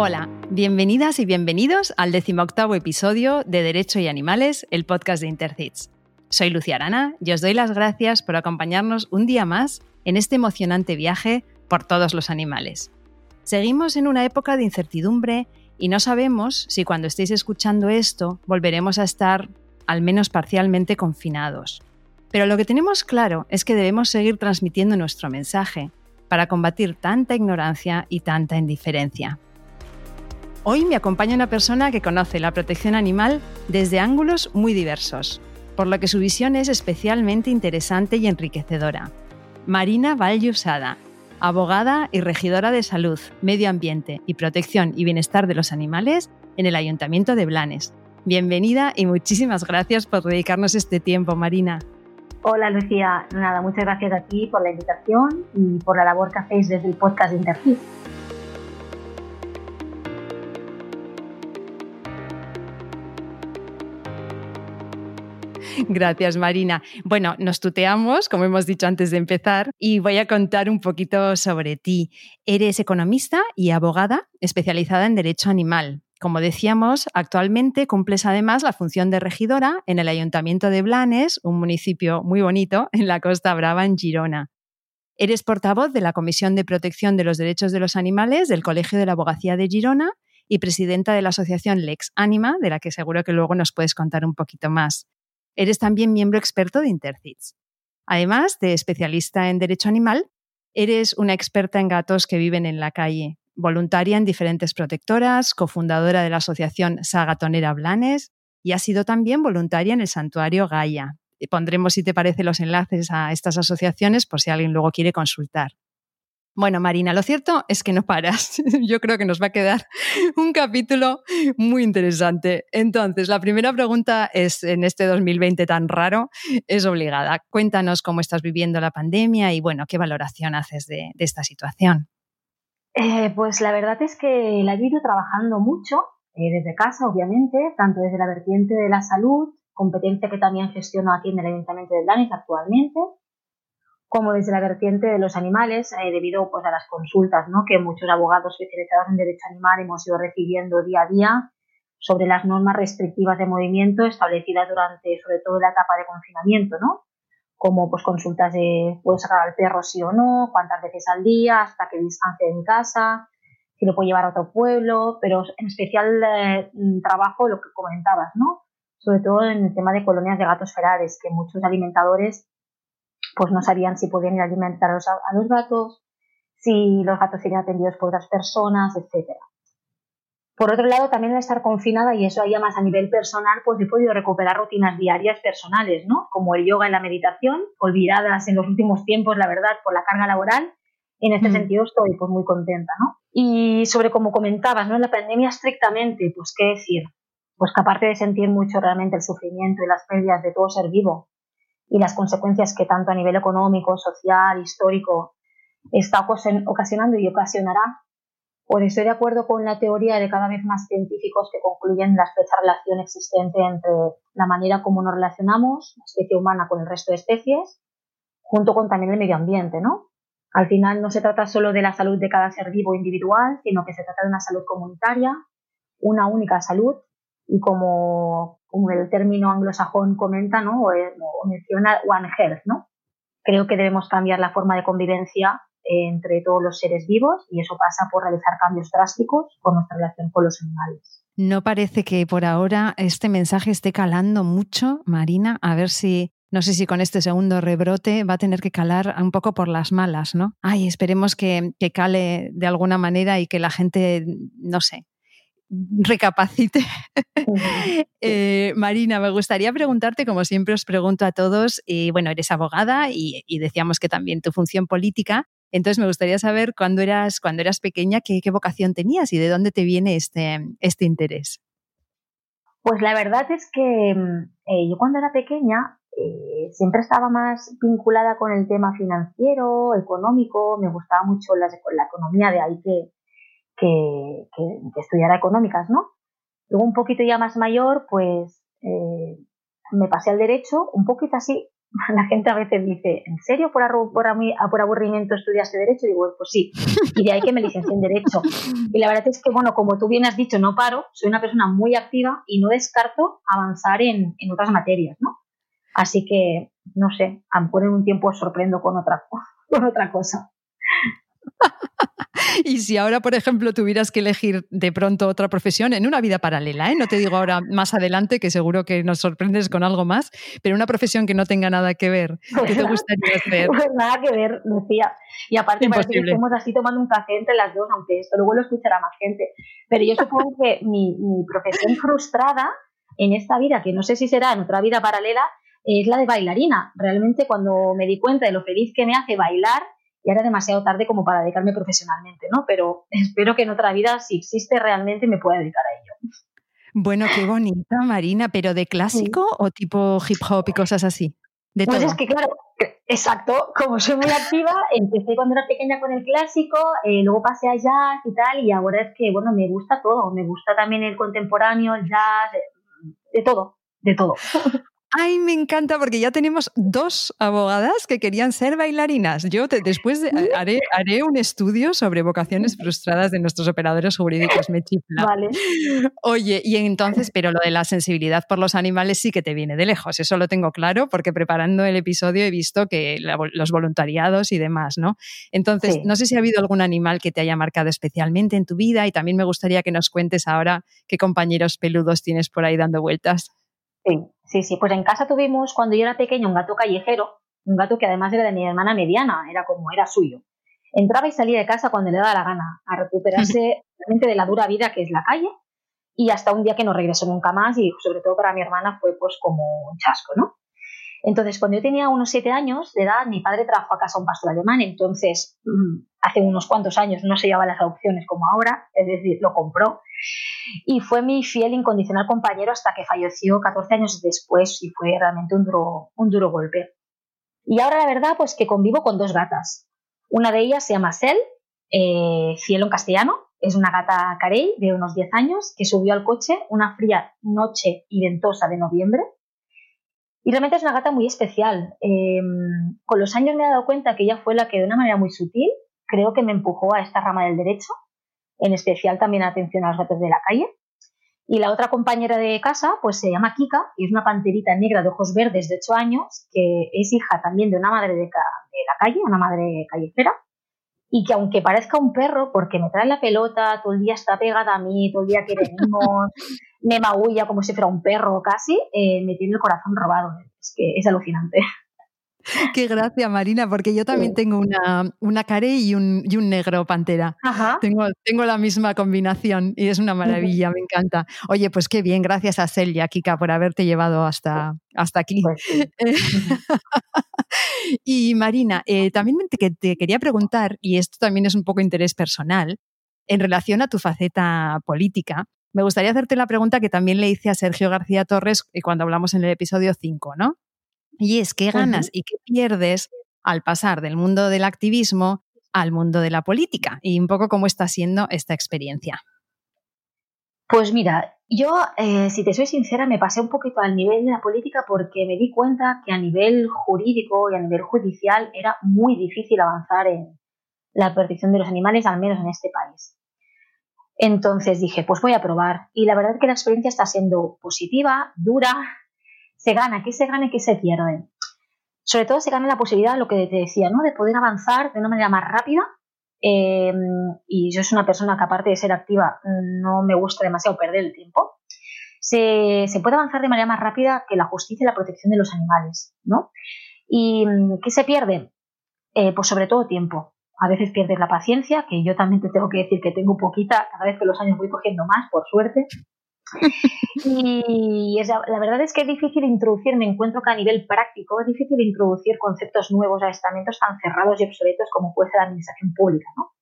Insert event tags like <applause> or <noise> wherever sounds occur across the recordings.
Hola, bienvenidas y bienvenidos al decimoctavo episodio de Derecho y Animales, el podcast de Intercits. Soy Lucia Arana y os doy las gracias por acompañarnos un día más en este emocionante viaje por todos los animales. Seguimos en una época de incertidumbre y no sabemos si cuando estéis escuchando esto volveremos a estar al menos parcialmente confinados. Pero lo que tenemos claro es que debemos seguir transmitiendo nuestro mensaje para combatir tanta ignorancia y tanta indiferencia. Hoy me acompaña una persona que conoce la protección animal desde ángulos muy diversos, por lo que su visión es especialmente interesante y enriquecedora. Marina Vallusada, abogada y regidora de salud, medio ambiente y protección y bienestar de los animales en el Ayuntamiento de Blanes. Bienvenida y muchísimas gracias por dedicarnos este tiempo, Marina. Hola Lucía, nada, muchas gracias a ti por la invitación y por la labor que hacéis desde el podcast de Interfit. <laughs> Gracias, Marina. Bueno, nos tuteamos, como hemos dicho antes de empezar, y voy a contar un poquito sobre ti. Eres economista y abogada especializada en derecho animal. Como decíamos, actualmente cumples además la función de regidora en el Ayuntamiento de Blanes, un municipio muy bonito en la Costa Brava, en Girona. Eres portavoz de la Comisión de Protección de los Derechos de los Animales del Colegio de la Abogacía de Girona y presidenta de la asociación Lex Anima, de la que seguro que luego nos puedes contar un poquito más. Eres también miembro experto de Intercits. Además de especialista en derecho animal, eres una experta en gatos que viven en la calle, voluntaria en diferentes protectoras, cofundadora de la asociación Sagatonera Blanes y ha sido también voluntaria en el santuario Gaia. Pondremos, si te parece, los enlaces a estas asociaciones por si alguien luego quiere consultar. Bueno, Marina, lo cierto es que no paras. <laughs> Yo creo que nos va a quedar <laughs> un capítulo muy interesante. Entonces, la primera pregunta es, en este 2020 tan raro, es obligada. Cuéntanos cómo estás viviendo la pandemia y, bueno, qué valoración haces de, esta situación. Eh, pues la verdad es que la he ido trabajando mucho, eh, desde casa, obviamente, tanto desde la vertiente de la salud, competencia que también gestiono aquí en el Ayuntamiento de Blanes actualmente, como desde la vertiente de los animales, eh, debido pues, a las consultas ¿no? que muchos abogados especializados en derecho animal hemos ido recibiendo día a día sobre las normas restrictivas de movimiento establecidas durante, sobre todo, la etapa de confinamiento, ¿no? Como pues consultas de puedo sacar al perro sí o no, cuántas veces al día, hasta qué distancia de mi casa, si lo puedo llevar a otro pueblo, pero en especial eh, trabajo lo que comentabas, ¿no? Sobre todo en el tema de colonias de gatos ferares, que muchos alimentadores pues no sabían si podían ir a alimentar a los gatos, si los gatos serían atendidos por otras personas, etc. Por otro lado, también al estar confinada, y eso ya más a nivel personal, pues he podido recuperar rutinas diarias personales, ¿no? Como el yoga y la meditación, olvidadas en los últimos tiempos, la verdad, por la carga laboral. En este mm. sentido estoy pues muy contenta, ¿no? Y sobre como comentabas, ¿no? En la pandemia estrictamente, pues qué decir, pues que aparte de sentir mucho realmente el sufrimiento y las pérdidas de todo ser vivo, y las consecuencias que tanto a nivel económico, social, histórico está ocasionando y ocasionará. Por eso estoy de acuerdo con la teoría de cada vez más científicos que concluyen la estrecha relación existente entre la manera como nos relacionamos, la especie humana, con el resto de especies, junto con también el medio ambiente, ¿no? Al final no se trata solo de la salud de cada ser vivo individual, sino que se trata de una salud comunitaria, una única salud, y como como el término anglosajón comenta, ¿no? O, menciona One Health, ¿no? Creo que debemos cambiar la forma de convivencia entre todos los seres vivos y eso pasa por realizar cambios drásticos con nuestra relación con los animales. No parece que por ahora este mensaje esté calando mucho, Marina, a ver si no sé si con este segundo rebrote va a tener que calar un poco por las malas, ¿no? Ay, esperemos que, que, cale de alguna manera y que la gente, no sé, recapacite. <laughs> Eh, Marina, me gustaría preguntarte, como siempre os pregunto a todos, y bueno, eres abogada y, decíamos que también tu función política. Entonces me gustaría saber cuándo eras, cuando eras pequeña, qué, vocación tenías y de dónde te viene este, este interés. Pues la verdad es que mm, eh, yo cuando era pequeña eh, siempre estaba más vinculada con el tema financiero, económico, me gustaba mucho la, la economía, de ahí que, que, estudiara económicas, ¿no? Luego un poquito ya más mayor, pues eh, me pasé al derecho, un poquito así, <laughs> La gente a veces dice, ¿en serio por, por, por aburrimiento estudiaste Derecho? Y digo, pues sí, y de ahí que me licencié en Derecho. Y la verdad es que, bueno, como tú bien has dicho, no paro, soy una persona muy activa y no descarto avanzar en, en otras materias, ¿no? Así que, no sé, a lo mejor en un tiempo sorprendo con otra, <laughs> con otra cosa. Y si ahora, por ejemplo, tuvieras que elegir de pronto otra profesión en una vida paralela, ¿eh? no te digo ahora más adelante, que seguro que nos sorprendes con algo más, pero una profesión que no tenga nada que ver, ¿qué te gustaría <laughs> hacer? Pues nada que ver, Lucía. Y aparte parece que estamos así tomando un café entre las dos, aunque esto luego lo escuchará más gente. Pero yo supongo que mi, mi profesión frustrada en esta vida, que no sé si será en otra vida paralela, es la de bailarina. Realmente cuando me di cuenta de lo feliz que me hace bailar, y era demasiado tarde como para dedicarme profesionalmente, ¿no? Pero <laughs> espero que en otra vida, si existe realmente, me pueda dedicar a ello. Bueno, qué <laughs> bonita, Marina, pero de clásico o tipo hip hop y cosas así. De pues todo. es que, claro, exacto, como soy muy activa, <laughs> empecé cuando era pequeña con el clásico, eh, luego pasé a jazz y tal, y ahora es que, bueno, me gusta todo, me gusta también el contemporáneo, el jazz, de todo, de todo. Ay, me encanta porque ya tenemos dos abogadas que querían ser bailarinas. Yo después haré, haré, un estudio sobre vocaciones frustradas de nuestros operadores jurídicos. Me chifla. Vale. Oye, y entonces, pero lo de la sensibilidad por los animales sí que te viene de lejos. Eso lo tengo claro porque preparando el episodio he visto que los voluntariados y demás, ¿no? Entonces, no sé si ha habido algún animal que te haya marcado especialmente en tu vida y también me gustaría que nos cuentes ahora qué compañeros peludos tienes por ahí dando vueltas. Sí, sí, sí. Pues en casa tuvimos, cuando yo era pequeña, un gato callejero, un gato que además era de mi hermana mediana, era como era suyo. Entraba y salía de casa cuando le daba la gana, a recuperarse <laughs> de la dura vida que es la calle, y hasta un día que no regresó nunca más, y sobre todo para mi hermana fue pues como un chasco, ¿no? Entonces, cuando yo tenía unos siete años de edad, mi padre trajo a casa un pastor alemán, entonces mm, hace unos cuantos años no se llevaba las adopciones como ahora, es decir, lo compró y fue mi fiel incondicional compañero hasta que falleció 14 años después y fue realmente un duro, un duro golpe. Y ahora la verdad pues que convivo con dos gatas. Una de ellas se llama Sel, eh, cielo en castellano, es una gata carey de unos 10 años que subió al coche una fría noche y ventosa de noviembre. Y realmente es una gata muy especial. Em, con los años me he dado cuenta que ella fue la que de una manera muy sutil creo que me empujó a esta rama del derecho en especial también atención a los gatos de la calle. Y la otra compañera de casa, pues se llama Kika y es una panterita negra de ojos verdes de 8 años, que es hija también de una madre de, la calle, una madre callejera, y que aunque parezca un perro, porque me trae la pelota, todo el día está pegada a mí, todo el día quiere mimos, <laughs> me maulla como si fuera un perro casi, eh, me tiene el corazón robado. Es que es alucinante. <laughs> Qué gracia, Marina, porque yo también tengo una, una care y un, y un negro pantera. Tengo, tengo la misma combinación y es una maravilla, me encanta. Oye, pues qué bien, gracias a Celia, Kika, por haberte llevado hasta, hasta aquí. Pues <laughs> <laughs> y Marina, eh, también te, te quería preguntar, y esto también es un poco interés personal, en relación a tu faceta política, me gustaría hacerte la pregunta que también le hice a Sergio García Torres eh, cuando hablamos en el episodio 5, ¿no? Y es qué ganas y qué pierdes al pasar del mundo del activismo al mundo de la política y un poco cómo está siendo esta experiencia. Pues mira, yo, eh, si te soy sincera, me pasé un poquito al nivel de la política porque me di cuenta que a nivel jurídico y a nivel judicial era muy difícil avanzar en la protección de los animales, al menos en este país. Entonces dije, pues voy a probar. Y la verdad es que la experiencia está siendo positiva, dura, se gana, ¿qué se gana y qué se pierde? Sobre todo se gana la posibilidad, lo que te decía, ¿no? de poder avanzar de una manera más rápida. Eh, y yo soy una persona que aparte de ser activa no me gusta demasiado perder el tiempo. Se, puede avanzar de manera más rápida que la justicia y la protección de los animales, ¿no? ¿Y qué se pierde? Eh, pues sobre todo tiempo. A veces pierdes la paciencia, que yo también te tengo que decir que tengo poquita, cada vez que los años voy cogiendo más, por suerte. Y la verdad es que es difícil introducir, me encuentro que a nivel práctico es difícil introducir conceptos nuevos a estamentos tan cerrados y obsoletos como puede ser la administración pública, ¿no?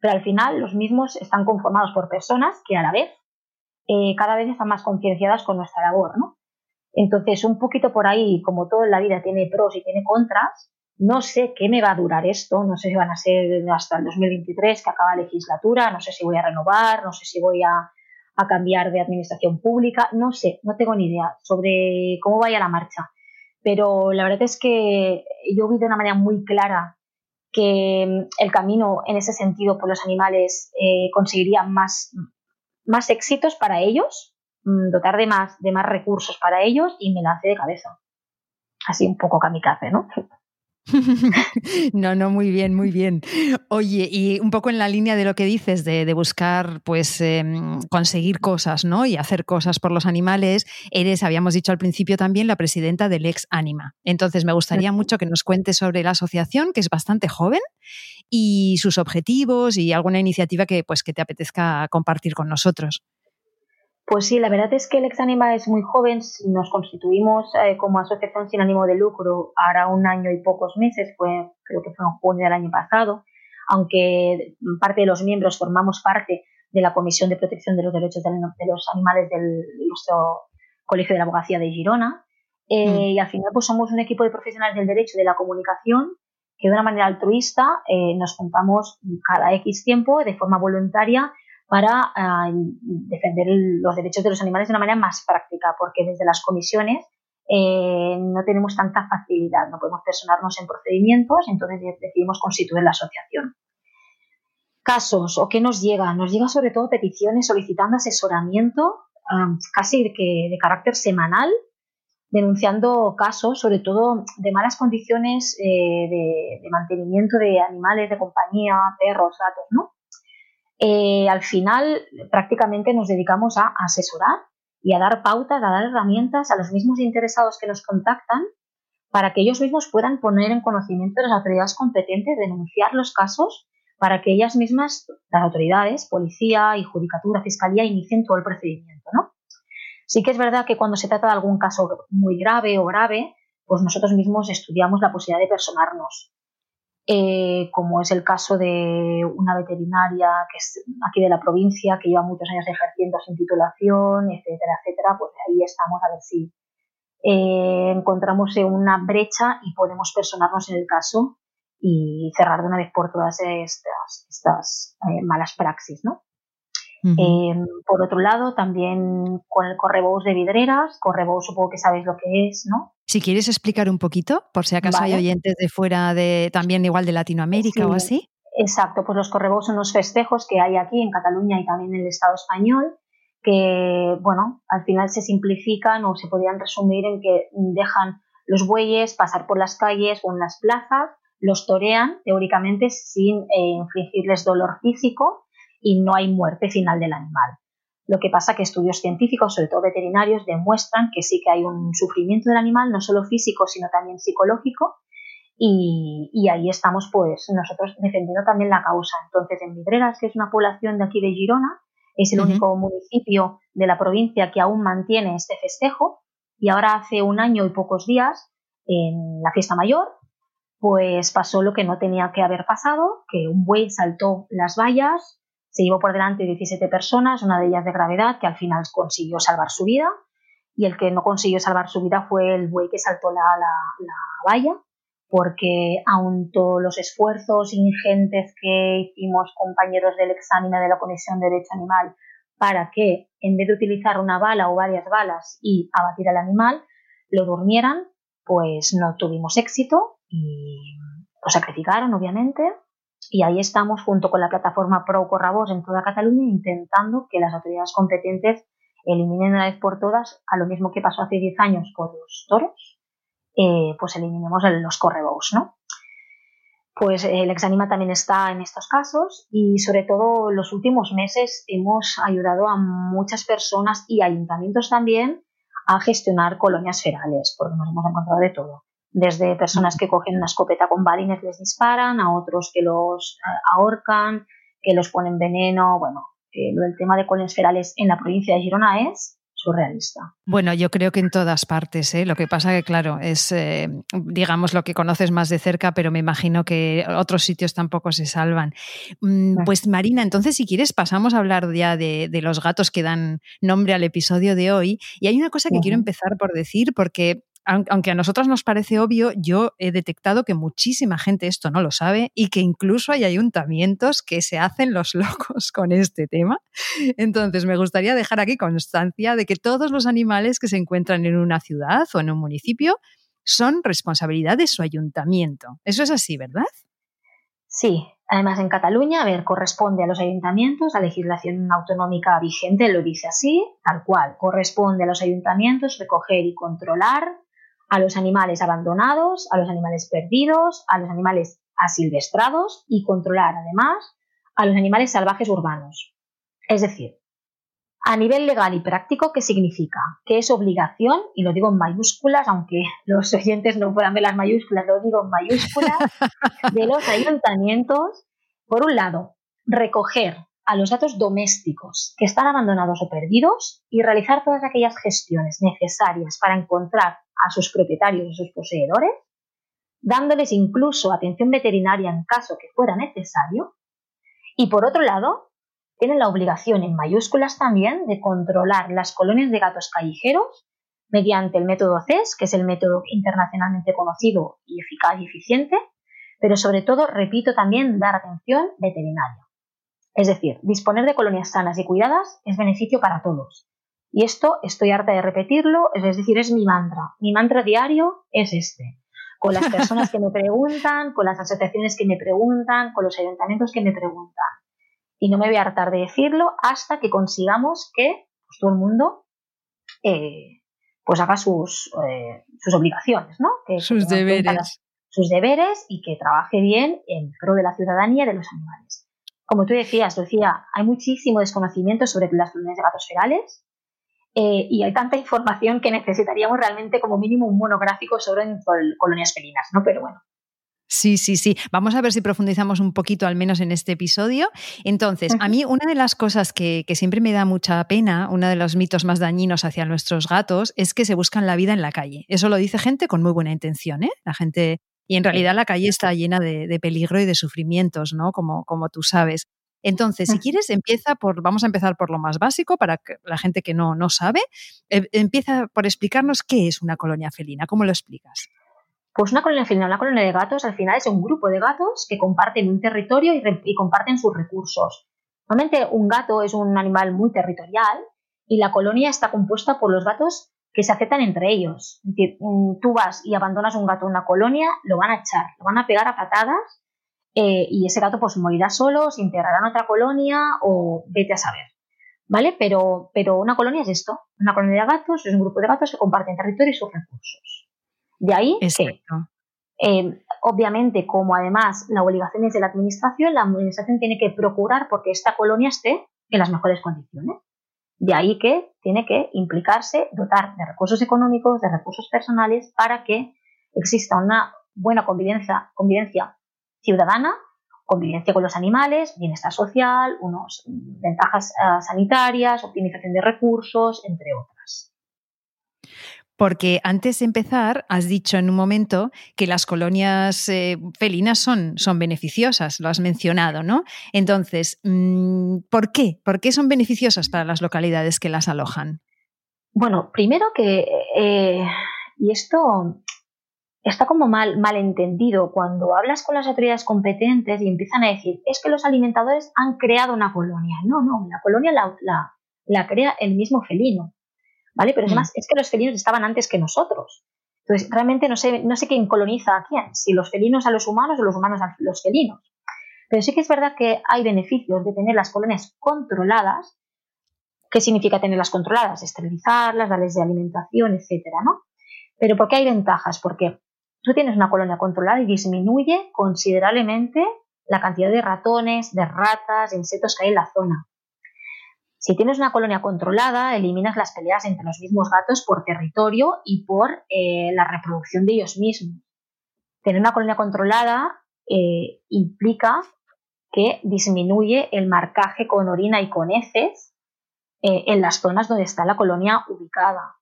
Pero al final los mismos están conformados por personas que a la vez eh, cada vez están más concienciadas con nuestra labor, ¿no? Entonces, un poquito por ahí, como todo en la vida tiene pros y tiene contras, no sé qué me va a durar esto, no sé si van a ser hasta el 2023 que acaba la legislatura, no sé si voy a renovar, no sé si voy a a cambiar de administración pública, no sé, no tengo ni idea sobre cómo vaya la marcha. pero la verdad es que yo vi de una manera muy clara que mm, el camino en ese sentido por los animales eh, conseguiría más, más éxitos para ellos, mm, dotar de más, de más recursos para ellos y me lancé de cabeza. Así un poco kamikaze, ¿no? <laughs> <laughs> no, no, muy bien, muy bien. Oye, y un poco en la línea de lo que dices de, buscar, pues, em, conseguir cosas, ¿no? Y hacer cosas por los animales, eres, habíamos dicho al principio también, la presidenta del Ex Anima. Entonces, me gustaría mucho que nos cuentes sobre la asociación, que es bastante joven, y sus objetivos y alguna iniciativa que, pues, que te apetezca compartir con nosotros. Pues sí, la verdad es que el Exanima es muy joven. Nos constituimos eh, como asociación sin ánimo de lucro ahora un año y pocos meses, fue, creo que fue en junio del año pasado, aunque parte de los miembros formamos parte de la Comisión de Protección de los Derechos de los Animales del nuestro Colegio de la Abogacía de Girona. Eh, mm. Y al final pues somos un equipo de profesionales del derecho de la comunicación que de una manera altruista eh, nos juntamos cada X tiempo de forma voluntaria para ah, defender los derechos de los animales de una manera más práctica, porque desde las comisiones eh, no tenemos tanta facilidad, no podemos personarnos en procedimientos, entonces decidimos constituir la asociación. Casos o qué nos llega, nos llega sobre todo peticiones solicitando asesoramiento ah, casi de, de carácter semanal, denunciando casos, sobre todo de malas condiciones eh, de, de mantenimiento de animales de compañía, perros, gatos, ¿no? Eh, al final prácticamente nos dedicamos a asesorar y a dar pautas, a dar herramientas a los mismos interesados que nos contactan para que ellos mismos puedan poner en conocimiento de las autoridades competentes, denunciar los casos para que ellas mismas, las autoridades, policía y judicatura, fiscalía, inicien todo el procedimiento. ¿no? Sí que es verdad que cuando se trata de algún caso muy grave o grave, pues nosotros mismos estudiamos la posibilidad de personarnos. Eh, como es el caso de una veterinaria que es aquí de la provincia, que lleva muchos años ejerciendo sin titulación, etcétera, etcétera, pues ahí estamos a ver si eh, encontramos una brecha y podemos personarnos en el caso y cerrar de una vez por todas estas, estas eh, malas praxis, ¿no? Por otro lado, también con el correbous de vidreras, correbous supongo que sabéis lo que es, ¿no? Si quieres explicar un poquito, por si acaso hay oyentes de fuera de también igual de Latinoamérica o así. Exacto, pues los correbos son unos festejos que hay aquí en Cataluña y también en el Estado español que, bueno, al final se simplifican o se podrían resumir en que dejan los bueyes pasar por las calles o en las plazas, los torean teóricamente sin eh, infligirles dolor físico y no hay muerte final del animal. Lo que pasa que estudios científicos, sobre todo veterinarios, demuestran que sí que hay un sufrimiento del animal, no solo físico, sino también psicológico, y, ahí estamos pues nosotros defendiendo también la causa. Entonces, en Vidreras, que es una población de aquí de Girona, es el único municipio de la provincia que aún mantiene este festejo, y ahora hace un año y pocos días, en la fiesta mayor, pues pasó lo que no tenía que haber pasado, que un buey saltó las vallas, se llevó por delante 17 personas, una de ellas de gravedad, que al final consiguió salvar su vida. Y el que no consiguió salvar su vida fue el buey que saltó la, valla, porque aun todos los esfuerzos ingentes que hicimos compañeros del examen de la Comisión de Derecho Animal para que, en vez de utilizar una bala o varias balas y abatir al animal, lo durmieran, pues no tuvimos éxito y lo sacrificaron, obviamente, y ahí estamos junto con la plataforma Pro Corrabos en toda Cataluña intentando que las autoridades competentes eliminen una vez por todas, a lo mismo que pasó hace 10 años con los toros, eh, pues eliminemos los correbous, ¿no? Pues el Exanima también está en estos casos y sobre todo en los últimos meses hemos ayudado a muchas personas y ayuntamientos también a gestionar colonias ferales, porque nos hemos encontrado de todo desde personas que cogen una escopeta con balines les disparan, a otros que los eh, ahorcan, que los ponen veneno, bueno, que el tema de ferales en la provincia de Girona es surrealista. Bueno, yo creo que en todas partes. ¿eh? Lo que pasa que, claro, es, eh, digamos, lo que conoces más de cerca, pero me imagino que otros sitios tampoco se salvan. Mm, pues Marina, entonces si quieres pasamos a hablar ya de, los gatos que dan nombre al episodio de hoy. Y hay una cosa que quiero empezar por decir, porque aunque a nosotros nos parece obvio, yo he detectado que muchísima gente esto no lo sabe y que incluso hay ayuntamientos que se hacen los <laughs> locos con este tema. Entonces, me gustaría dejar aquí constancia de que todos los animales que se encuentran en una ciudad o en un municipio son responsabilidad de su ayuntamiento. Eso es así, ¿verdad? Sí, además en Cataluña, a ver, corresponde a los ayuntamientos, la legislación autonómica vigente lo dice así, tal cual, corresponde a los ayuntamientos recoger y controlar a los animales abandonados, a los animales perdidos, a los animales asilvestrados y controlar además a los animales salvajes urbanos. Es decir, a nivel legal y práctico, ¿qué significa? Que es obligación, y lo digo en mayúsculas, aunque los <laughs> oyentes no puedan ver las mayúsculas, lo digo en mayúsculas, de los ayuntamientos, por un lado, recoger a los datos domésticos que están abandonados o perdidos y realizar todas aquellas gestiones necesarias para encontrar a sus propietarios o sus poseedores, dándoles incluso atención veterinaria en caso que fuera necesario. Y por otro lado, tienen la obligación en mayúsculas también de controlar las colonias de gatos callejeros mediante el método CES, que es el método internacionalmente conocido y eficaz y eficiente, pero sobre todo, repito también, dar atención veterinaria. Es decir, disponer de colonias sanas y cuidadas es beneficio para todos. Y esto estoy harta de repetirlo, es decir, es mi mantra. Mi mantra diario es este. Con las personas que me <laughs> preguntan, con las asociaciones que me preguntan, con los ayuntamientos que me preguntan y no me voy a hartar de decirlo hasta que consigamos que pues, todo el mundo eh, pues haga sus, eh, sus obligaciones, ¿no? Que, sus deberes. sus deberes y que trabaje bien en pro de la ciudadanía y de los animales. Como tú decías, Lucía, hay muchísimo desconocimiento sobre las colonias de gatos ferales eh, y hay tanta información que necesitaríamos realmente como mínimo un monográfico sobre colonias felinas, ¿no? Pero bueno, Sí, sí, sí. Vamos a ver si profundizamos un poquito, al menos en este episodio. Entonces, a mí una de las cosas que, siempre me da mucha pena, uno de los mitos más dañinos hacia nuestros gatos, es que se buscan la vida en la calle. Eso lo dice gente con muy buena intención, ¿eh? La gente. Y en realidad la calle está llena de, peligro y de sufrimientos, ¿no? Como, como tú sabes. Entonces, si <laughs> quieres, empieza por, vamos a empezar por lo más básico para que la gente que no, no sabe, eh, empieza por explicarnos qué es una colonia felina, ¿cómo lo explicas? Pues una colonia felina, una colonia de gatos, al final es un grupo de gatos que comparten un territorio y, comparten sus recursos. Normalmente un gato es un animal muy territorial y la colonia está compuesta por los gatos que se aceptan entre ellos. Es decir, mm, tú vas y abandonas un gato en una colonia, lo van a echar, lo van a pegar a patadas eh, y ese gato pues morirá solo, se integrará en otra colonia o vete a saber. ¿Vale? Pero, pero una colonia es esto. Una colonia de gatos es un grupo de gatos que comparten territorio y sus recursos. De ahí que, eh, obviamente, como además la obligación es de la administración, la administración tiene que procurar porque esta colonia esté en las mejores condiciones. De ahí que tiene que implicarse, dotar de recursos económicos, de recursos personales, para que exista una buena convivencia, convivencia ciudadana, convivencia con los animales, bienestar social, unas ventajas eh, sanitarias, optimización de recursos, entre otras. Porque antes de empezar, has dicho en un momento que las colonias eh, felinas son, son beneficiosas, lo has mencionado, ¿no? Entonces, mm, ¿por qué? ¿Por qué son beneficiosas para las localidades que las alojan? Bueno, primero que, eh, y esto está como mal, mal entendido, cuando hablas con las autoridades competentes y empiezan a decir, es que los alimentadores han creado una colonia. No, no, la colonia la, la crea el mismo felino. ¿Vale? Pero además mm. es que los felinos estaban antes que nosotros. Entonces, realmente no sé, no sé quién coloniza a quién, si los felinos a los humanos o los humanos a los felinos. Pero sí que es verdad que hay beneficios de tener las colonias controladas. ¿Qué significa tenerlas controladas? Esterilizarlas, darles de alimentación, etcétera, ¿no? Pero ¿por qué hay ventajas? Porque tú tienes una colonia controlada y disminuye considerablemente la cantidad de ratones, de ratas, de insectos que hay en la zona. Si tienes una colonia controlada, eliminas las peleas entre los mismos gatos por territorio y por eh, la reproducción de ellos mismos. Tener una colonia controlada eh, implica que disminuye el marcaje con orina y con heces eh, en las zonas donde está la colonia ubicada.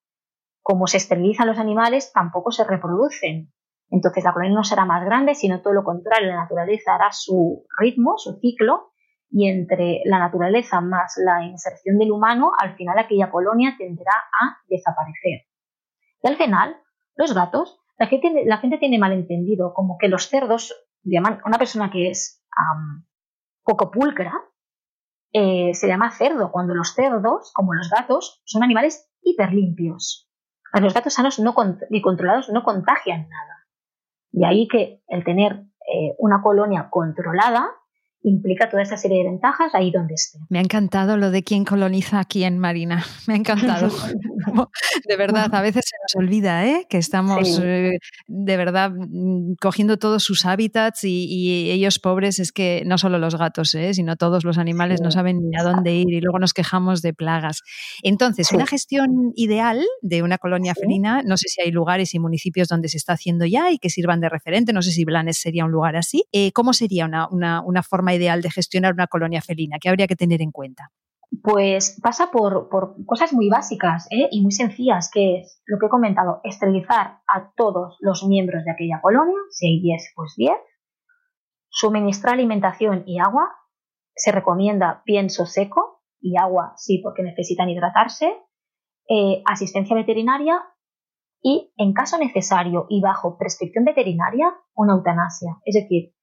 Como se esterilizan los animales, tampoco se reproducen. Entonces la colonia no será más grande, sino todo lo contrario, la naturaleza hará su ritmo, su ciclo, y entre la naturaleza más la inserción del humano, al final aquella colonia tenderá a desaparecer. Y al final, los gatos, la gente, tiene malentendido como que los cerdos, una persona que es poco pulcra, eh, se llama cerdo, cuando los cerdos, como los gatos, son animales hiperlimpios. Los gatos sanos y controlados no contagian nada. De ahí que el tener eh, una colonia controlada implica toda esa serie de ventajas ahí donde esté. Me ha encantado lo de quién coloniza a quién, Marina. Me ha encantado. <laughs> de verdad, a veces se nos olvida ¿eh? que estamos eh, de verdad mm, cogiendo todos sus hábitats y, ellos pobres es que no solo los gatos, ¿eh? sino todos los animales no saben ni a dónde ir y luego nos quejamos de plagas. Entonces, una gestión ideal de una colonia felina, no sé si hay lugares y municipios donde se está haciendo ya y que sirvan de referente, no sé si Blanes sería un lugar así. ¿Cómo sería una, una, una forma ideal de gestionar una colonia felina? ¿Qué habría que tener en cuenta? Pues pasa por, cosas muy básicas ¿eh? y muy sencillas, que es lo que he comentado, esterilizar a todos los miembros de aquella colonia, si hay 10, pues 10, suministrar alimentación y agua, se recomienda pienso seco y agua, sí, porque necesitan hidratarse, eh, asistencia veterinaria y, en caso necesario y bajo prescripción veterinaria, una eutanasia. Es decir,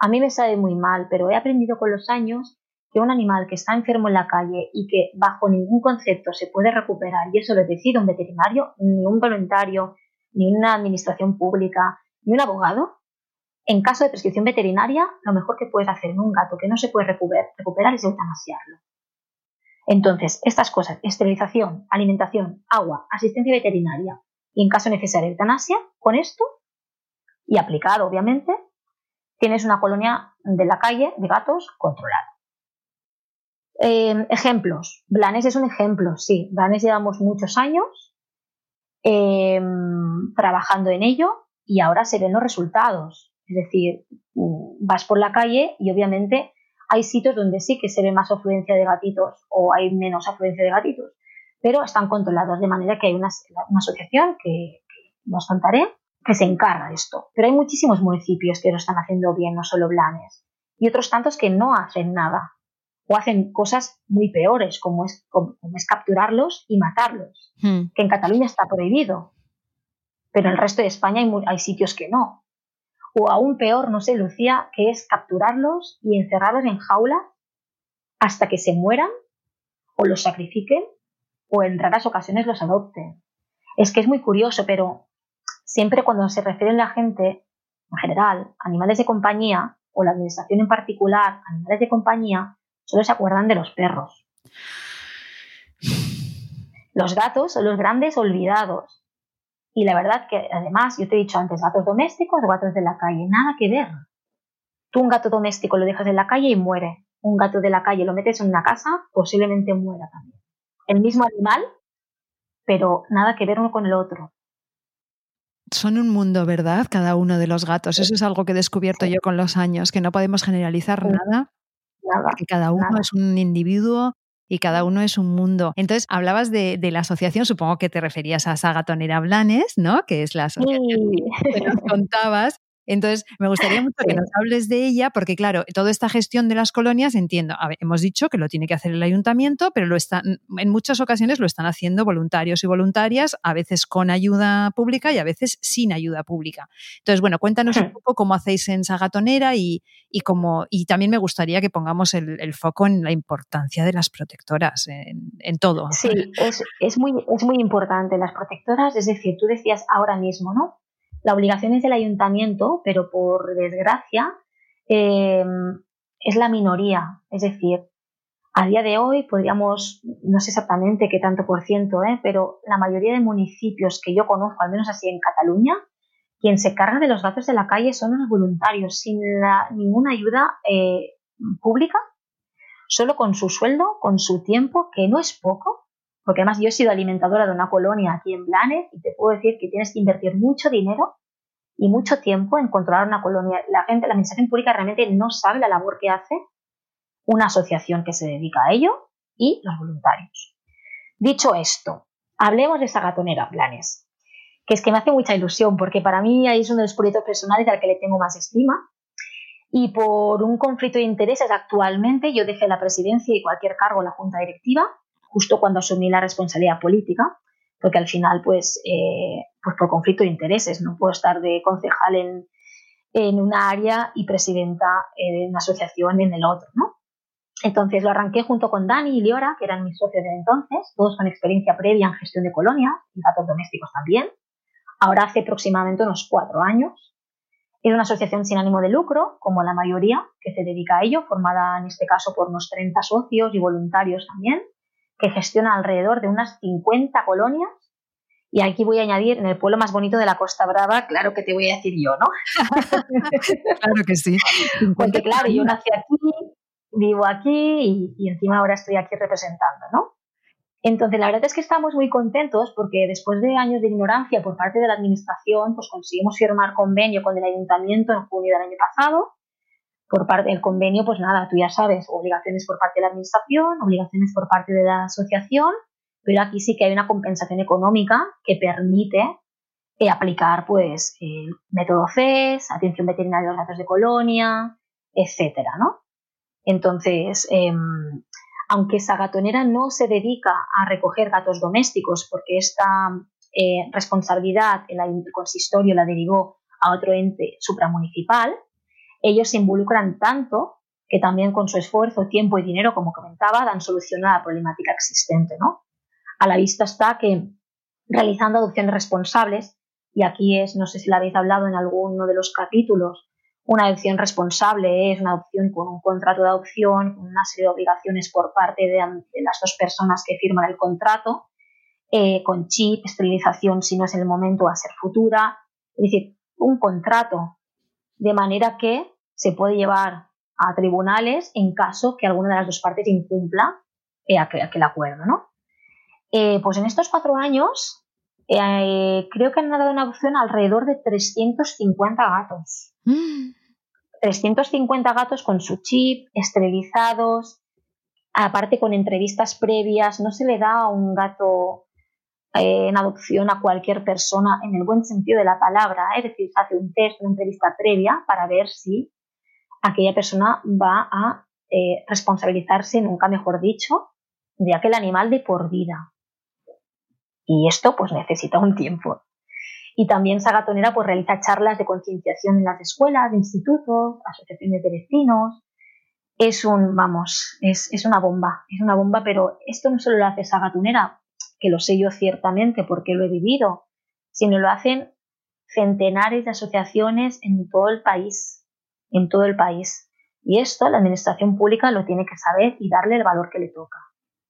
a mí me sabe muy mal, pero he aprendido con los años que un animal que está enfermo en la calle y que bajo ningún concepto se puede recuperar, y eso lo decide un veterinario, ni un voluntario, ni una administración pública, ni un abogado, en caso de prescripción veterinaria, lo mejor que puedes hacer en un gato que no se puede recuperar, es eutanasiarlo. Entonces, estas cosas, esterilización, alimentación, agua, asistencia veterinaria y en caso necesario eutanasia, con esto, y aplicado obviamente, tienes una colonia de la calle de gatos controlada. Em, ejemplos. Blanes es un ejemplo, sí. Blanes llevamos muchos años em, trabajando en ello y ahora se ven los resultados. Es decir, vas por la calle y obviamente hay sitios donde sí que se ve más afluencia de gatitos o hay menos afluencia de gatitos, pero están controlados de manera que hay una, asociación que, que os contaré que se encarga de esto. Pero hay muchísimos municipios que lo están haciendo bien, no solo Blanes, y otros tantos que no hacen nada o hacen cosas muy peores, como es, como, es capturarlos y matarlos, hmm. que en Cataluña está prohibido, pero en el resto de España hay, hay sitios que no. O aún peor, no sé, Lucía, que es capturarlos y encerrarlos en jaula hasta que se mueran o los sacrifiquen o en raras ocasiones los adopten. Es que es muy curioso, pero siempre cuando se refiere a la gente, en general, animales de compañía, o la administración en particular, animales de compañía, solo se acuerdan de los perros. Los gatos son los grandes olvidados. Y la verdad que además, yo te he dicho antes, gatos domésticos o gatos de la calle, nada que ver. Tú un gato doméstico lo dejas en la calle y muere. Un gato de la calle lo metes en una casa, posiblemente muera también. El mismo animal, pero nada que ver uno con el otro son un mundo, ¿verdad? Cada uno de los gatos. Eso es algo que he descubierto yo con los años, que no podemos generalizar nada. Nada. Que cada uno es un individuo y cada uno es un mundo. Entonces, hablabas de, la asociación, supongo que te referías a esa gatonera Blanes, ¿no? Que es la asociación que nos <laughs> contabas. Entonces, me gustaría mucho que nos <laughs> hables de ella, porque claro, toda esta gestión de las colonias, entiendo, hemos dicho que lo tiene que hacer el ayuntamiento, pero lo están, en muchas ocasiones lo están haciendo voluntarios y voluntarias, a veces con ayuda pública y a veces sin ayuda pública. Entonces, bueno, cuéntanos un <laughs> poco cómo hacéis en Sagatonera y, y, cómo, y también me gustaría que pongamos el, foco en la importancia de las protectoras, en, todo. Sí, es, es, muy, es muy importante. Las protectoras, es decir, tú decías ahora mismo, ¿no? La obligación es del ayuntamiento, pero por desgracia eh, es la minoría. Es decir, a día de hoy podríamos, no sé exactamente qué tanto por ciento, eh, pero la mayoría de municipios que yo conozco, al menos así en Cataluña, quien se carga de los gatos de la calle son los voluntarios, sin ninguna ayuda eh, pública, solo con su sueldo, con su tiempo, que no es poco, porque además yo he sido alimentadora de una colonia aquí en Blanes y te puedo decir que tienes que invertir mucho dinero y mucho tiempo en controlar una colonia. La gente, la administración pública realmente no sabe la labor que hace una asociación que se dedica a ello y los voluntarios. Dicho esto, hablemos de esa gatonera Blanes, que es que me hace mucha ilusión porque para mí es uno de los proyectos personales al que le tengo más estima. Y por un conflicto de intereses actualmente yo dejé la presidencia y cualquier cargo en la junta directiva justo cuando asumí la responsabilidad política, porque al final, pues, eh, pues por conflicto de intereses, no puedo estar de concejal en, en una área y presidenta de una asociación en el otro, ¿no? Entonces lo arranqué junto con Dani y Liora, que eran mis socios de entonces, todos con experiencia previa en gestión de colonias y gatos domésticos también. Ahora hace aproximadamente unos cuatro años. Es una asociación sin ánimo de lucro, como la mayoría, que se dedica a ello, formada en este caso por unos 30 socios y voluntarios también, que gestiona alrededor de unas 50 colonias. Y aquí voy a añadir, en el pueblo más bonito de la Costa Brava, claro que te voy a decir yo, ¿no? <laughs> claro que sí. Porque claro, yo nací aquí, vivo aquí y, encima ahora estoy aquí representando, ¿no? Entonces, la verdad es que estamos muy contentos porque después de años de ignorancia por parte de la Administración, pues conseguimos firmar convenio con el Ayuntamiento en junio del año pasado. Por parte del convenio, pues nada, tú ya sabes, obligaciones por parte de la Administración, obligaciones por parte de la asociación, pero aquí sí que hay una compensación económica que permite eh, aplicar, pues, el método CES, atención veterinaria de los datos de colonia, etcétera, ¿no? Entonces, em, aunque esa gatonera no se dedica a recoger gatos domésticos, porque esta eh, responsabilidad el consistorio la derivó a otro ente supramunicipal, ellos se involucran tanto que también con su esfuerzo, tiempo y dinero, como comentaba, dan solución a la problemática existente. ¿no? A la vista está que realizando adopciones responsables, y aquí es, no sé si lo habéis hablado en alguno de los capítulos, una adopción responsable es una adopción con un contrato de adopción, con una serie de obligaciones por parte de, las dos personas que firman el contrato, eh, con chip, esterilización si no es el momento a ser futura. Es decir, un contrato de manera que se puede llevar a tribunales en caso que alguna de las dos partes incumpla eh, aquel, acuerdo. ¿no? Eh, pues en estos cuatro años creo que han dado una adopción alrededor de 350 gatos. <gasps> 350 gatos con su chip, esterilizados, aparte con entrevistas previas. No se le da a un gato eh, en adopción a cualquier persona en el buen sentido de la palabra, ¿eh? es decir, se hace un test, una entrevista previa para ver si aquella persona va a eh, responsabilizarse, nunca mejor dicho, de aquel animal de por vida. Y esto pues necesita un tiempo. Y también Sagatonera pues, realiza charlas de concienciación en las escuelas, institutos, asociaciones de vecinos. Es un, vamos, es, es, una bomba, es una bomba, pero esto no solo lo hace Sagatonera, que lo sé yo ciertamente porque lo he vivido, sino lo hacen centenares de asociaciones en todo el país, en todo el país. Y esto la administración pública lo tiene que saber y darle el valor que le toca.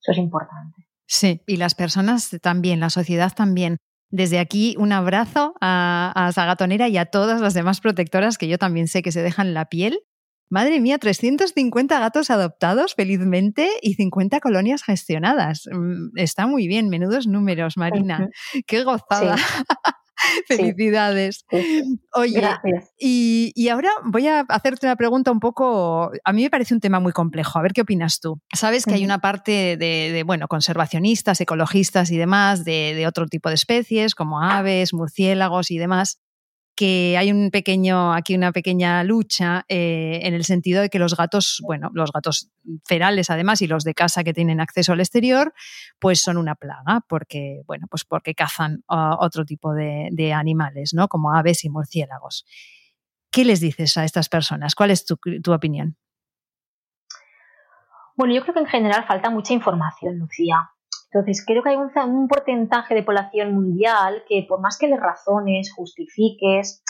Eso es importante. Sí, y las personas también, la sociedad también. Desde aquí, un abrazo a, a Sagatonera y a todas las demás protectoras que yo también sé que se dejan la piel. Madre mía, 350 gatos adoptados felizmente y 50 colonias gestionadas. Mm, está muy bien, menudos números, Marina. Qué gozada. <laughs> <laughs> Felicidades. Oye, y, ahora voy a hacerte una pregunta un poco, a mí me parece un tema muy complejo, a ver qué opinas tú. Sabes que hay una parte de, bueno, conservacionistas, ecologistas y demás, de, otro tipo de especies, como aves, murciélagos y demás, que hay un pequeño, aquí una pequeña lucha eh, en el sentido de que los gatos, bueno, los gatos ferales además y los de casa que tienen acceso al exterior, pues son una plaga, porque, bueno, pues porque cazan otro tipo de, animales, ¿no? Como aves y murciélagos. ¿Qué les dices a estas personas? ¿Cuál es tu, tu opinión? Bueno, yo creo que en general falta mucha información, Lucía. Entonces, creo que hay un, porcentaje de población mundial que por más que les razones, justifiques,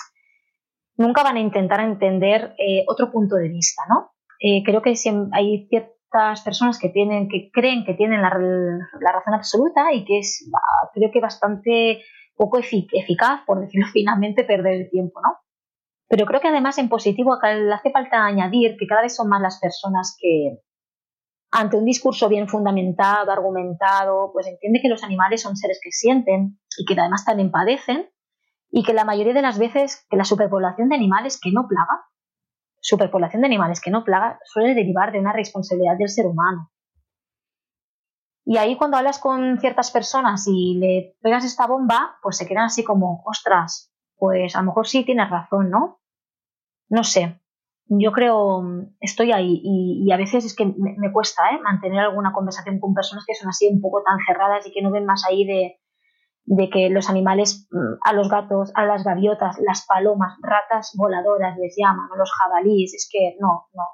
nunca van a intentar entender eh, otro punto de vista, ¿no? Eh, creo que hay ciertas personas que tienen, que creen que tienen la, razón absoluta y que es, creo que bastante poco eficaz, por decirlo <laughs> finalmente, perder el tiempo, ¿no? Pero creo que además en positivo hace falta añadir que cada vez son más las personas que, ante un discurso bien fundamentado, argumentado, pues entiende que los animales son seres que sienten y que además también padecen y que la mayoría de las veces que la superpoblación de animales que no plaga, superpoblación de animales que no plaga, suele derivar de una responsabilidad del ser humano. Y ahí cuando hablas con ciertas personas y le pegas esta bomba, pues se quedan así como, ostras, pues a lo mejor sí tienes razón, ¿no? No sé, yo creo, estoy ahí y, a veces es que me, cuesta ¿eh? mantener alguna conversación con personas que son así un poco tan cerradas y que no ven más ahí de, que los animales, mm, a los gatos, a las gaviotas, las palomas, ratas voladoras les llaman, a los jabalíes, es que no, no,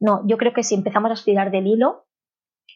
No, yo creo que si empezamos a estirar del hilo,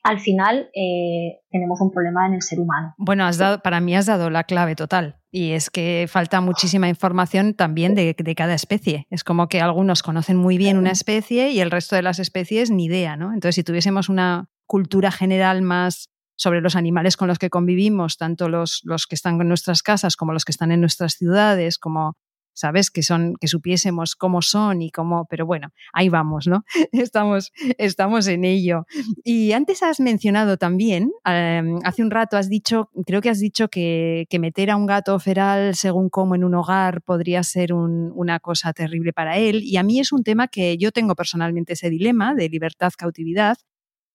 al final eh, tenemos un problema en el ser humano. Bueno, has dado, para mí has dado la clave total. Y es que falta muchísima información también de, de, cada especie. Es como que algunos conocen muy bien una especie y el resto de las especies ni idea, ¿no? Entonces, si tuviésemos una cultura general más sobre los animales con los que convivimos, tanto los, los que están en nuestras casas como los que están en nuestras ciudades, como ¿sabes? Que son, que supiésemos cómo son y cómo, pero bueno, ahí vamos, ¿no? <laughs> Estamos, estamos en ello. Y antes has mencionado también, em, hace un rato has dicho, creo que has dicho que, meter a un gato feral según cómo en un hogar podría ser una cosa terrible para él. Y a mí es un tema que yo tengo personalmente ese dilema de libertad-cautividad.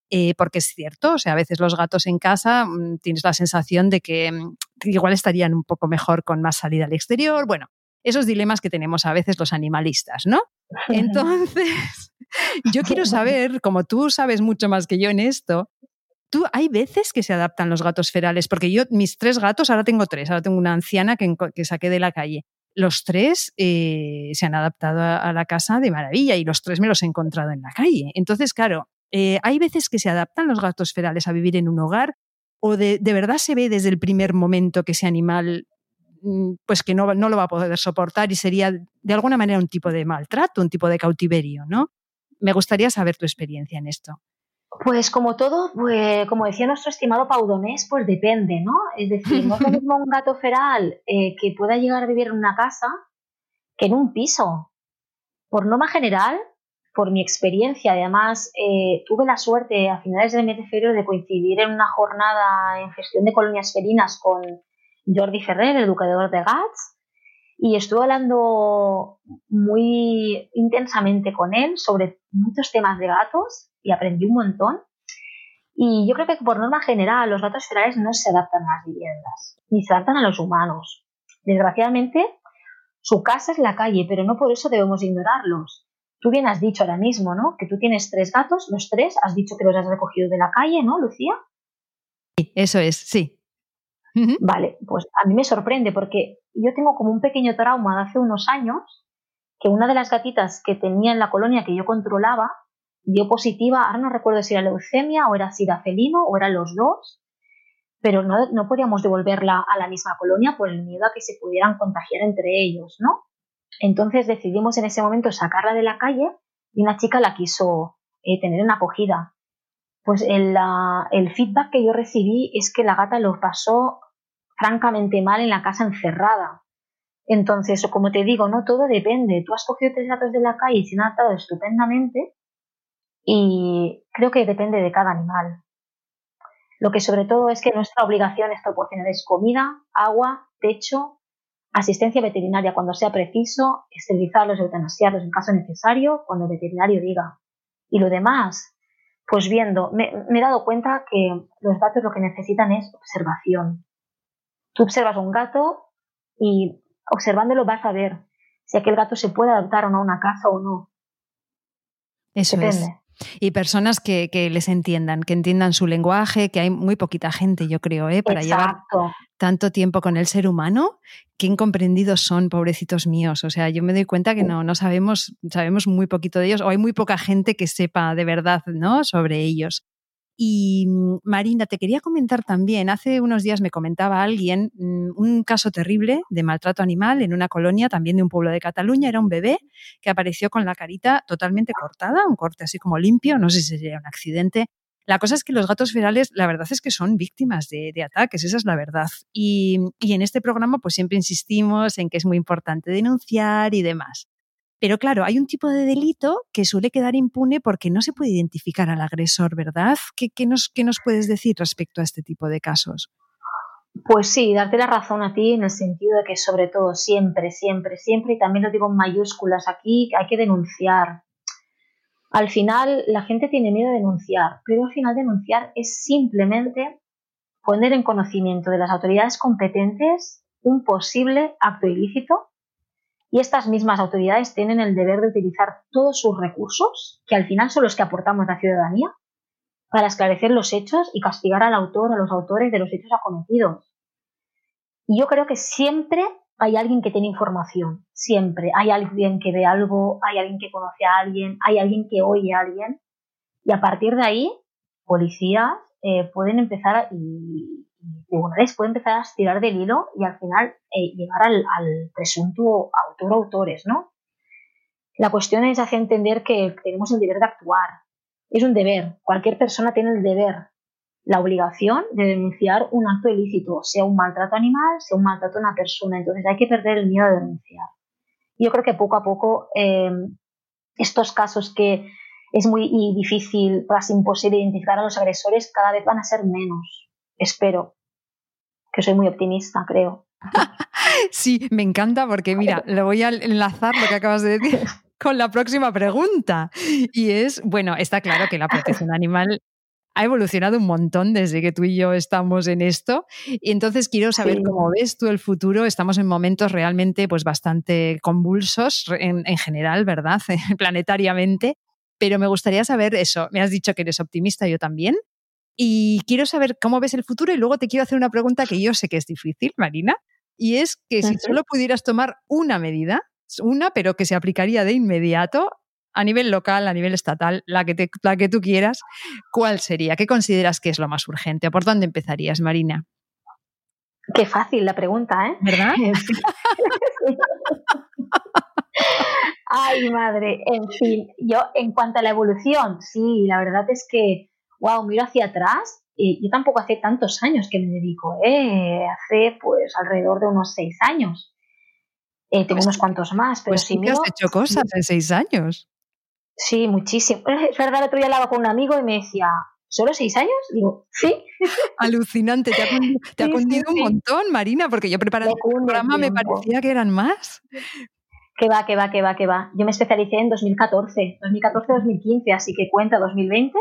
Eh, porque es cierto, o sea, a veces los gatos en casa mm, tienes la sensación de que mm, igual estarían un poco mejor con más salida al exterior. Bueno, esos dilemas que tenemos a veces los animalistas, ¿no? <laughs> Entonces, yo quiero saber, como tú sabes mucho más que yo en esto, ¿Tú, hay veces que se adaptan los gatos ferales, porque yo, mis tres gatos, ahora tengo tres, ahora tengo una anciana que, que saqué de la calle. Los tres eh, se han adaptado a, la casa de maravilla y los tres me los he encontrado en la calle. Entonces, claro, eh, hay veces que se adaptan los gatos ferales a vivir en un hogar o de, de, verdad se ve desde el primer momento que ese animal pues que no, no lo va a poder soportar y sería de alguna manera un tipo de maltrato, un tipo de cautiverio, ¿no? Me gustaría saber tu experiencia en esto. Pues como todo, pues, como decía nuestro estimado Paudonés, pues depende, ¿no? Es decir, no es lo mismo un gato feral eh, que pueda llegar a vivir en una casa que en un piso. Por norma general, por mi experiencia, además eh, tuve la suerte a finales del mes de febrero de coincidir en una jornada en gestión de colonias felinas con Jordi Ferrer, educador de GATS, y estuve hablando muy intensamente con él sobre muchos temas de gatos y aprendí un montón. Y yo creo que por norma general los gatos ferales no se adaptan a las viviendas, ni se adaptan a los humanos. Desgraciadamente, su casa es la calle, pero no por eso debemos ignorarlos. Tú bien has dicho ahora mismo, ¿no? Que tú tienes tres gatos, los tres, has dicho que los has recogido de la calle, ¿no, Lucía? Sí, eso es, sí. Vale, pues a mí me sorprende porque yo tengo como un pequeño trauma de hace unos años que una de las gatitas que tenía en la colonia que yo controlaba dio positiva, ahora no recuerdo si era leucemia o era sida felino o eran los dos, pero no, no podíamos devolverla a la misma colonia por el miedo a que se pudieran contagiar entre ellos, ¿no? Entonces decidimos en ese momento sacarla de la calle y una chica la quiso eh, tener en acogida. Pues el, el, feedback que yo recibí es que la gata lo pasó francamente mal en la casa encerrada. Entonces, como te digo, no todo depende. Tú has cogido tres gatos de la calle y se han adaptado estupendamente y creo que depende de cada animal. Lo que sobre todo es que nuestra obligación es proporcionarles comida, agua, techo, asistencia veterinaria cuando sea preciso, esterilizarlos eutanasiarlos en caso necesario cuando el veterinario diga. Y lo demás, pues viendo, me, me he dado cuenta que los gatos lo que necesitan es observación. Tú observas un gato y observándolo vas a ver si aquel gato se puede adaptar o no a una casa o no. Eso es. Y personas que, les entiendan, que entiendan su lenguaje, que hay muy poquita gente, yo creo, ¿eh? para llevar tanto tiempo con el ser humano, qué incomprendidos son, pobrecitos míos. O sea, yo me doy cuenta que no, no sabemos, sabemos muy poquito de ellos, o hay muy poca gente que sepa de verdad ¿no? sobre ellos. Y mm, Marina, te quería comentar también, hace unos días me comentaba alguien mm, un caso terrible de maltrato animal en una colonia también de un pueblo de Cataluña. Era un bebé que apareció con la carita totalmente cortada, un corte así como limpio, no sé si sería un accidente. La cosa es que los gatos ferales, la verdad es que son víctimas de, ataques, esa es la verdad. Y, y en este programa pues siempre insistimos en que es muy importante denunciar y demás. Pero claro, hay un tipo de delito que suele quedar impune porque no se puede identificar al agresor, ¿verdad? ¿Qué, nos, nos puedes decir respecto a este tipo de casos? Pues sí, darte la razón a ti en el sentido de que sobre todo siempre, siempre, siempre, y también lo digo en mayúsculas aquí, hay que denunciar. Al final la gente tiene miedo de denunciar, pero al final denunciar es simplemente poner en conocimiento de las autoridades competentes un posible acto ilícito y estas mismas autoridades tienen el deber de utilizar todos sus recursos, que al final son los que aportamos la ciudadanía, para esclarecer los hechos y castigar al autor o los autores de los hechos acometidos. Y yo creo que siempre hay alguien que tiene información, siempre. Hay alguien que ve algo, hay alguien que conoce a alguien, hay alguien que oye a alguien. Y a partir de ahí, policías eh, pueden empezar a, y, tribunales pueden empezar a estirar del hilo y al final eh, llegar al, al, presunto autor o autores, ¿no? La cuestión es hacer entender que tenemos el deber de actuar. Es un deber. Cualquier persona tiene el deber la obligación de denunciar un acto ilícito, sea un maltrato animal, sea un maltrato a una persona. Entonces hay que perder el miedo de denunciar. Yo creo que poco a poco eh, estos casos que es muy difícil, casi imposible identificar a los agresores, cada vez van a ser menos. Espero. Que soy muy optimista, creo. <laughs> Sí, me encanta porque, mira, le voy a enlazar lo que acabas de decir <laughs> con la próxima pregunta. Y es, bueno, está claro que la protección <laughs> animal ha evolucionado un montón desde que tú y yo estamos en esto. Y entonces quiero saber cómo ves tú el futuro. Estamos en momentos realmente pues, bastante convulsos en, general, ¿verdad? Planetariamente. Pero me gustaría saber eso. Me has dicho que eres optimista, yo también. Y quiero saber cómo ves el futuro y luego te quiero hacer una pregunta que yo sé que es difícil, Marina. Y es que si solo pudieras tomar una medida, una, pero que se aplicaría de inmediato, a nivel local, a nivel estatal, la que, te, la que tú quieras, ¿cuál sería? ¿Qué consideras que es lo más urgente? ¿Por dónde empezarías, Marina? Qué fácil la pregunta, ¿eh? ¿Verdad? <laughs> Ay, madre, en fin, yo en cuanto a la evolución, sí, la verdad es que, wow, miro hacia atrás, y yo tampoco hace tantos años que me dedico, ¿eh? hace pues alrededor de unos seis años. Eh, tengo pues unos cuantos más, pero pues si has hecho cosas en seis años. Sí, muchísimo. <laughs> Es verdad, el otro día hablaba con un amigo y me decía, ¿solo seis años? Digo, sí. <laughs> Alucinante, te ha, cundido <laughs> un montón, Marina, porque yo preparando el programa me parecía que eran más. Que va, que va, que va, que va. Yo me especialicé en 2014, 2014-2015, así que cuenta 2020,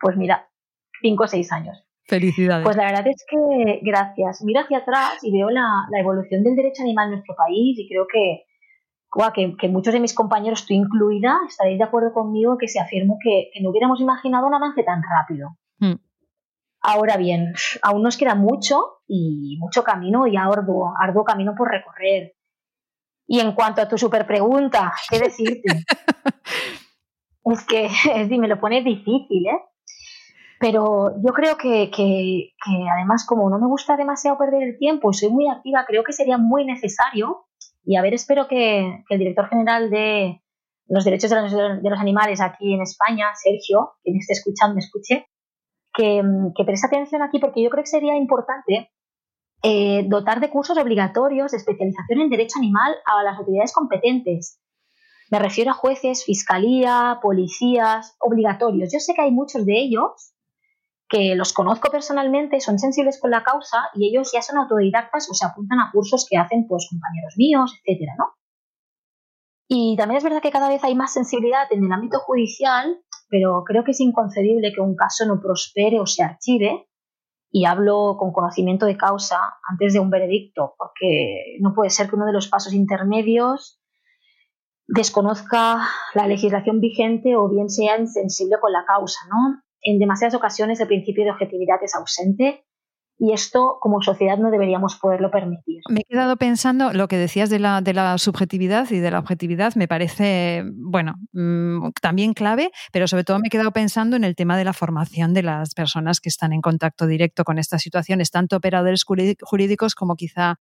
pues mira, cinco o seis años. Felicidades. Pues la verdad es que, gracias. Miro hacia atrás y veo la, la evolución del derecho animal en nuestro país y creo que, que, muchos de mis compañeros, tú incluida, estaréis de acuerdo conmigo que se afirmó que, no hubiéramos imaginado un avance tan rápido. Hmm. Ahora bien, aún nos queda mucho y mucho camino y arduo, arduo camino por recorrer. Y en cuanto a tu super pregunta, ¿qué decirte? <laughs> es que <laughs> si me lo pones difícil, ¿eh? Pero yo creo que, que, además, como no me gusta demasiado perder el tiempo y soy muy activa, creo que sería muy necesario y a ver, espero que, el director general de los derechos de los, animales aquí en España, Sergio, que me esté escuchando, me escuche, que, que preste atención aquí porque yo creo que sería importante eh, dotar de cursos obligatorios de especialización en derecho animal a las autoridades competentes. Me refiero a jueces, fiscalía, policías, obligatorios. Yo sé que hay muchos de ellos que los conozco personalmente, son sensibles con la causa y ellos ya son autodidactas o se apuntan a cursos que hacen pues compañeros míos, etcétera, ¿no? Y también es verdad que cada vez hay más sensibilidad en el ámbito judicial, pero creo que es inconcebible que un caso no prospere o se archive, y hablo con conocimiento de causa antes de un veredicto, porque no puede ser que uno de los pasos intermedios desconozca la legislación vigente o bien sea insensible con la causa, ¿no? En demasiadas ocasiones el principio de objetividad es ausente y esto como sociedad no deberíamos poderlo permitir. Me he quedado pensando lo que decías de la, de la subjetividad y de la objetividad, me parece, bueno, mm, también clave, pero sobre todo me he quedado pensando en el tema de la formación de las personas que están en contacto directo con estas situaciones, tanto operadores jurídicos como quizá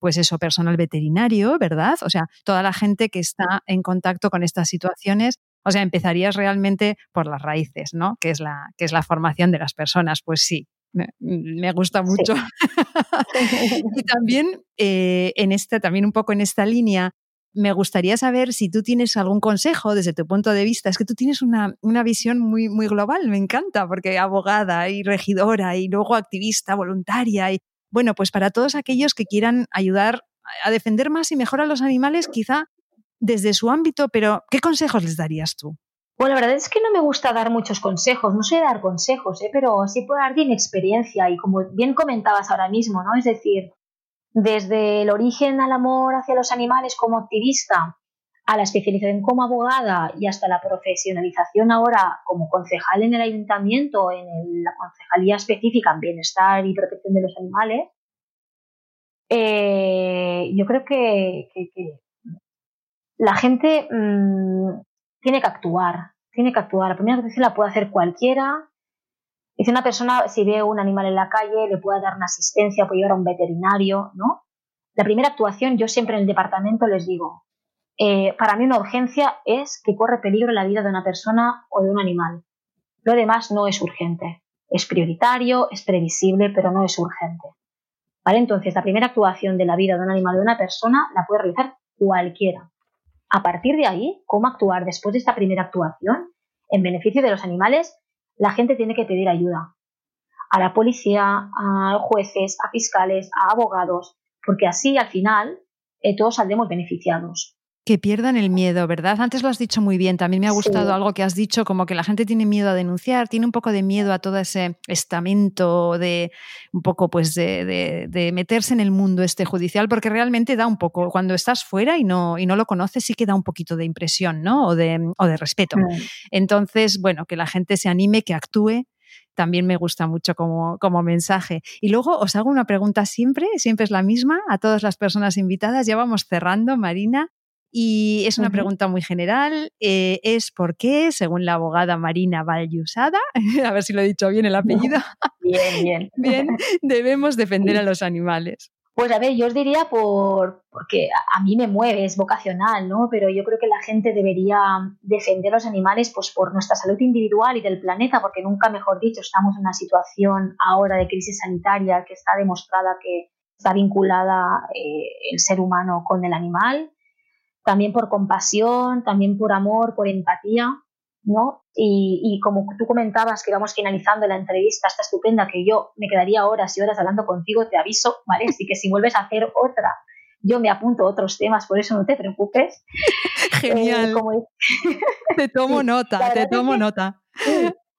pues eso, personal veterinario, ¿verdad? O sea, toda la gente que está en contacto con estas situaciones o sea, empezarías realmente por las raíces, ¿no? Que es la, que es la formación de las personas. Pues sí, me, gusta mucho. <laughs> y también eh, en esta, también un poco en esta línea, me gustaría saber si tú tienes algún consejo desde tu punto de vista. Es que tú tienes una, una, visión muy, muy global, me encanta, porque abogada y regidora y luego activista, voluntaria. Y bueno, pues para todos aquellos que quieran ayudar a defender más y mejor a los animales, quizá desde su ámbito, pero ¿qué consejos les darías tú? Bueno, la verdad es que no me gusta dar muchos consejos, no sé dar consejos, ¿eh? pero sí puedo dar mi experiencia y como bien comentabas ahora mismo, ¿no? Es decir, desde el origen al amor hacia los animales como activista, a la especialización como abogada y hasta la profesionalización ahora como concejal en el ayuntamiento, en la concejalía específica en bienestar y protección de los animales, eh, yo creo que, la gente mm, tiene que actuar, tiene que actuar. La primera actuación la puede hacer cualquiera. Y si una persona, si ve un animal en la calle, le puede dar una asistencia, puede llevar a un veterinario, ¿no? La primera actuación, yo siempre en el departamento les digo, eh, para mí una urgencia es que corre peligro la vida de una persona o de un animal. Lo demás no es urgente. Es prioritario, es previsible, pero no es urgente. ¿Vale? Entonces, la primera actuación de la vida de un animal o de una persona la puede realizar cualquiera. A partir de ahí, cómo actuar después de esta primera actuación en beneficio de los animales, la gente tiene que pedir ayuda. A la policía, a jueces, a fiscales, a abogados, porque así al final eh, todos saldremos beneficiados que pierdan el miedo, ¿verdad? Antes lo has dicho muy bien, también me ha gustado algo que has dicho, como que la gente tiene miedo a denunciar, tiene un poco de miedo a todo ese estamento de un poco pues de, meterse en el mundo este judicial, porque realmente da un poco, cuando estás fuera y no, y no lo conoces, sí que da un poquito de impresión, ¿no? O de, o de respeto. Mm. Entonces, bueno, que la gente se anime, que actúe también me gusta mucho como, como, mensaje. Y luego os hago una pregunta siempre, siempre es la misma, a todas las personas invitadas. Ya vamos cerrando, Marina. Y es una pregunta muy general. Eh, es por qué, según la abogada Marina Valyusada, <laughs> a ver si lo he dicho bien el apellido. <laughs> Bien, bien. <laughs> bien, debemos defender a los animales. Pues a ver, yo os diría por, porque a mí me mueve, es vocacional, ¿no? Pero yo creo que la gente debería defender a los animales pues por nuestra salud individual y del planeta, porque nunca, mejor dicho, estamos en una situación ahora de crisis sanitaria que está demostrada que está vinculada eh, el ser humano con el animal también por compasión, también por amor, por empatía, ¿no? Y, como tú comentabas que íbamos finalizando la entrevista, está estupenda, que yo me quedaría horas y horas hablando contigo, te aviso, ¿vale? Así que si vuelves a hacer otra, yo me apunto a otros temas, por eso no te preocupes. <laughs> Genial. Eh, <laughs> te tomo nota, te tomo nota.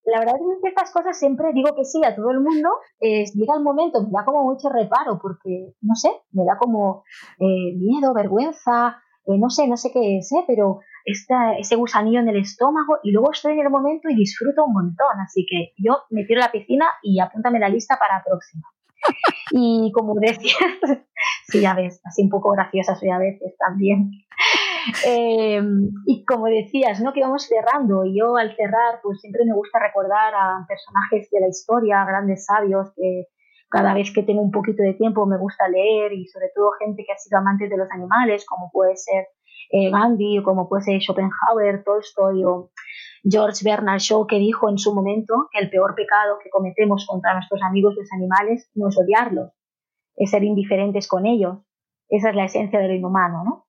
La verdad es que estas cosas siempre digo que sí a todo el mundo. llega el momento, me da como mucho reparo, porque, no sé, me da como eh, miedo, vergüenza, eh, no sé, no sé qué es, ¿eh? pero está ese gusanillo en el estómago y luego estoy en el momento y disfruto un montón. Así que yo me tiro a la piscina y apúntame la lista para la próxima. <laughs> Y como decías, <laughs> sí, ya ves, así un poco graciosa soy a veces también. <laughs> Em, y como decías, ¿no? Que vamos cerrando. Y yo al cerrar, pues siempre me gusta recordar a personajes de la historia, grandes sabios que cada vez que tengo un poquito de tiempo me gusta leer y sobre todo gente que ha sido amante de los animales, como puede ser eh, Gandhi o como puede ser Schopenhauer, Tolstoy o George Bernard Shaw, que dijo en su momento que el peor pecado que cometemos contra nuestros amigos los animales no es odiarlos, es ser indiferentes con ellos. Esa es la esencia del inhumano, ¿no?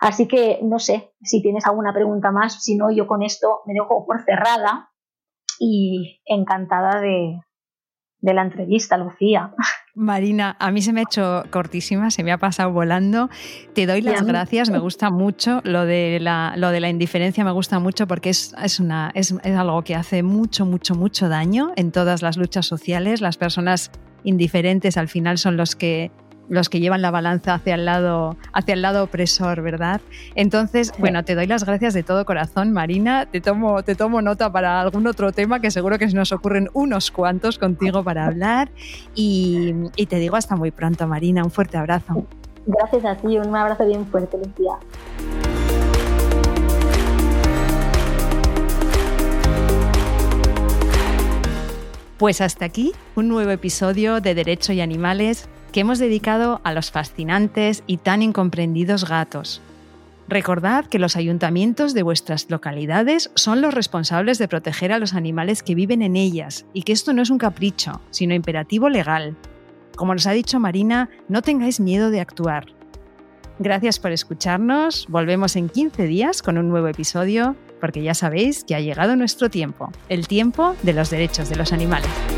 Así que no sé si tienes alguna pregunta más, si no, yo con esto me dejo por cerrada y encantada de, de la entrevista, Lucía. Marina, a mí se me ha hecho cortísima, se me ha pasado volando. Te doy las gracias, me gusta mucho lo de la, lo de la indiferencia, me gusta mucho porque es, es, una, es, es algo que hace mucho, mucho, mucho daño en todas las luchas sociales. Las personas indiferentes al final son los que los que llevan la balanza hacia el lado, hacia el lado opresor, ¿verdad? Entonces, bueno, te doy las gracias de todo corazón, Marina. Te tomo, te tomo nota para algún otro tema que seguro que se nos ocurren unos cuantos contigo para hablar. Y, y te digo hasta muy pronto, Marina. Un fuerte abrazo. Gracias a ti, un abrazo bien fuerte, Lucía. Pues hasta aquí un nuevo episodio de Derecho y Animales que hemos dedicado a los fascinantes y tan incomprendidos gatos. Recordad que los ayuntamientos de vuestras localidades son los responsables de proteger a los animales que viven en ellas y que esto no es un capricho, sino imperativo legal. Como nos ha dicho Marina, no tengáis miedo de actuar. Gracias por escucharnos, volvemos en 15 días con un nuevo episodio, porque ya sabéis que ha llegado nuestro tiempo, el tiempo de los derechos de los animales.